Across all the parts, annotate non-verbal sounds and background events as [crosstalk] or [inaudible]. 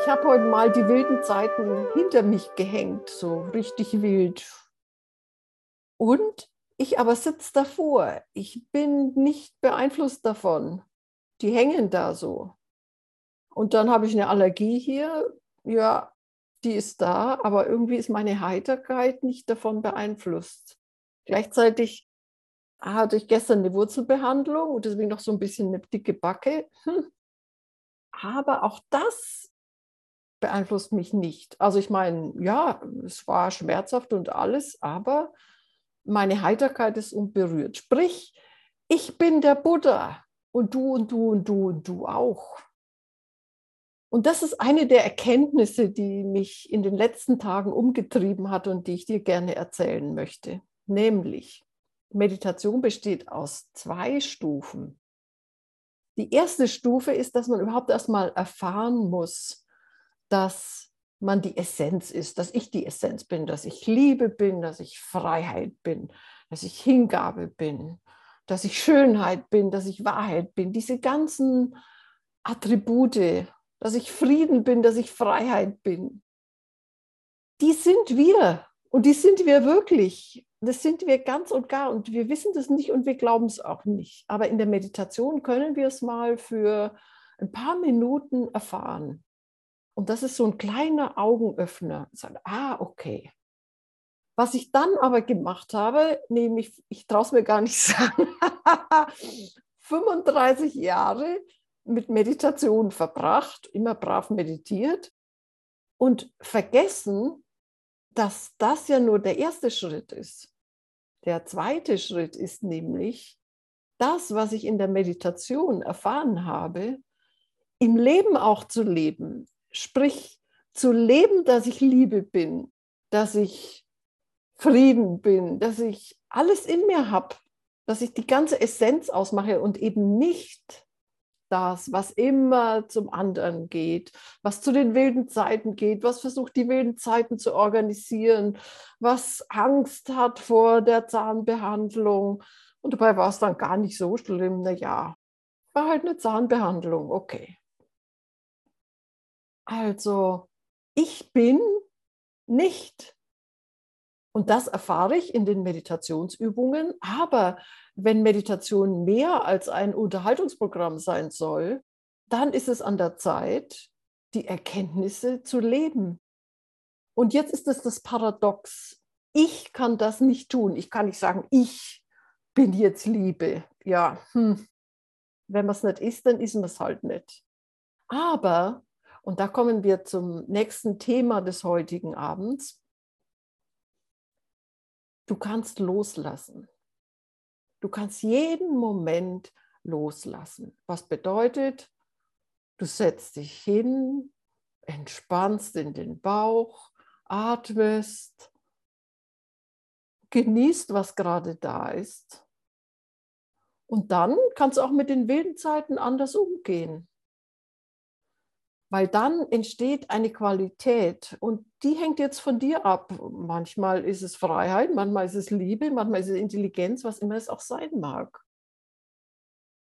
Ich habe heute mal die wilden Zeiten hinter mich gehängt, so richtig wild. Und ich aber sitze davor. Ich bin nicht beeinflusst davon. Die hängen da so. Und dann habe ich eine Allergie hier. Ja, die ist da, aber irgendwie ist meine Heiterkeit nicht davon beeinflusst. Gleichzeitig hatte ich gestern eine Wurzelbehandlung und deswegen noch so ein bisschen eine dicke Backe. Hm. Aber auch das beeinflusst mich nicht. Also ich meine, ja, es war schmerzhaft und alles, aber meine Heiterkeit ist unberührt. Sprich, ich bin der Buddha und du und du und du und du auch. Und das ist eine der Erkenntnisse, die mich in den letzten Tagen umgetrieben hat und die ich dir gerne erzählen möchte. Nämlich, Meditation besteht aus zwei Stufen. Die erste Stufe ist, dass man überhaupt erstmal erfahren muss, dass man die Essenz ist, dass ich die Essenz bin, dass ich Liebe bin, dass ich Freiheit bin, dass ich Hingabe bin, dass ich Schönheit bin, dass ich Wahrheit bin. Diese ganzen Attribute, dass ich Frieden bin, dass ich Freiheit bin, die sind wir und die sind wir wirklich. Das sind wir ganz und gar und wir wissen das nicht und wir glauben es auch nicht. Aber in der Meditation können wir es mal für ein paar Minuten erfahren. Und das ist so ein kleiner Augenöffner. Ich ah, okay. Was ich dann aber gemacht habe, nämlich, ich traue es mir gar nicht [laughs] sagen, 35 Jahre mit Meditation verbracht, immer brav meditiert und vergessen, dass das ja nur der erste Schritt ist. Der zweite Schritt ist nämlich, das, was ich in der Meditation erfahren habe, im Leben auch zu leben, Sprich, zu leben, dass ich Liebe bin, dass ich Frieden bin, dass ich alles in mir habe, dass ich die ganze Essenz ausmache und eben nicht das, was immer zum anderen geht, was zu den wilden Zeiten geht, was versucht, die wilden Zeiten zu organisieren, was Angst hat vor der Zahnbehandlung. Und dabei war es dann gar nicht so schlimm. Naja, war halt eine Zahnbehandlung, okay. Also ich bin nicht. Und das erfahre ich in den Meditationsübungen. Aber wenn Meditation mehr als ein Unterhaltungsprogramm sein soll, dann ist es an der Zeit, die Erkenntnisse zu leben. Und jetzt ist es das Paradox. Ich kann das nicht tun. Ich kann nicht sagen, ich bin jetzt Liebe. Ja, hm. wenn man es nicht ist, dann ist man es halt nicht. Aber und da kommen wir zum nächsten Thema des heutigen Abends. Du kannst loslassen. Du kannst jeden Moment loslassen. Was bedeutet, du setzt dich hin, entspannst in den Bauch, atmest, genießt, was gerade da ist. Und dann kannst du auch mit den wilden Zeiten anders umgehen weil dann entsteht eine Qualität und die hängt jetzt von dir ab. Manchmal ist es Freiheit, manchmal ist es Liebe, manchmal ist es Intelligenz, was immer es auch sein mag.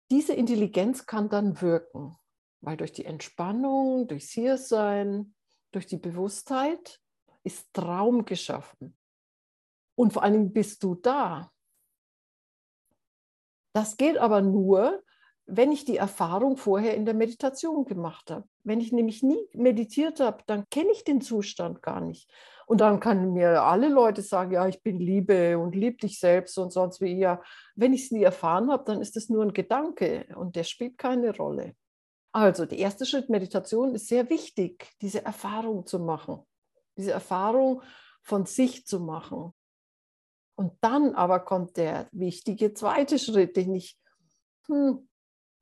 Diese Intelligenz kann dann wirken, weil durch die Entspannung, durchs Hiersein, durch die Bewusstheit ist Traum geschaffen. Und vor allen Dingen bist du da. Das geht aber nur, wenn ich die Erfahrung vorher in der Meditation gemacht habe. Wenn ich nämlich nie meditiert habe, dann kenne ich den Zustand gar nicht. Und dann kann mir alle Leute sagen, ja, ich bin Liebe und lieb dich selbst und sonst wie. Ja, wenn ich es nie erfahren habe, dann ist es nur ein Gedanke und der spielt keine Rolle. Also der erste Schritt Meditation ist sehr wichtig, diese Erfahrung zu machen, diese Erfahrung von sich zu machen. Und dann aber kommt der wichtige zweite Schritt, den ich hm,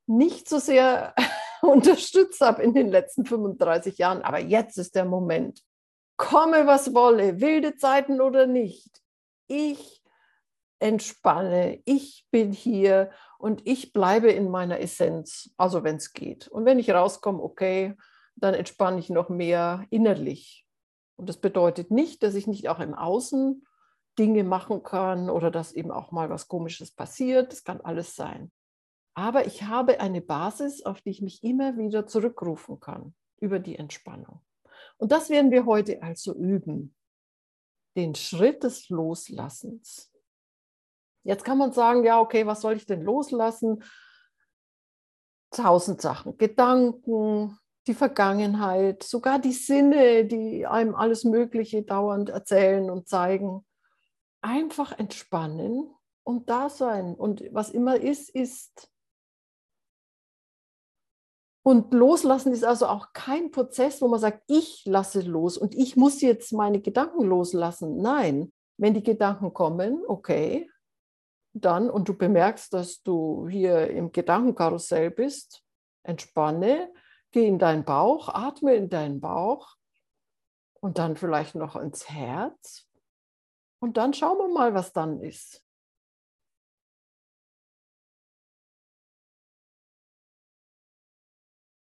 nicht so sehr unterstützt habe in den letzten 35 Jahren. Aber jetzt ist der Moment. Komme, was wolle, wilde Zeiten oder nicht. Ich entspanne, ich bin hier und ich bleibe in meiner Essenz, also wenn es geht. Und wenn ich rauskomme, okay, dann entspanne ich noch mehr innerlich. Und das bedeutet nicht, dass ich nicht auch im Außen Dinge machen kann oder dass eben auch mal was Komisches passiert. Das kann alles sein. Aber ich habe eine Basis, auf die ich mich immer wieder zurückrufen kann. über die Entspannung. Und das werden wir heute also üben. Den Schritt des Loslassens. Jetzt kann man sagen, ja, okay, was soll ich denn loslassen? Tausend Sachen, Gedanken, die Vergangenheit, sogar die Sinne, die einem alles Mögliche dauernd erzählen und zeigen. Einfach entspannen und da sein. Und was immer ist, ist. Und loslassen ist also auch kein Prozess, wo man sagt, ich lasse los und ich muss jetzt meine Gedanken loslassen. Nein, wenn die Gedanken kommen, okay, dann und du bemerkst, dass du hier im Gedankenkarussell bist, entspanne, geh in deinen Bauch, atme in deinen Bauch und dann vielleicht noch ins Herz. Und dann schauen wir mal, was dann ist.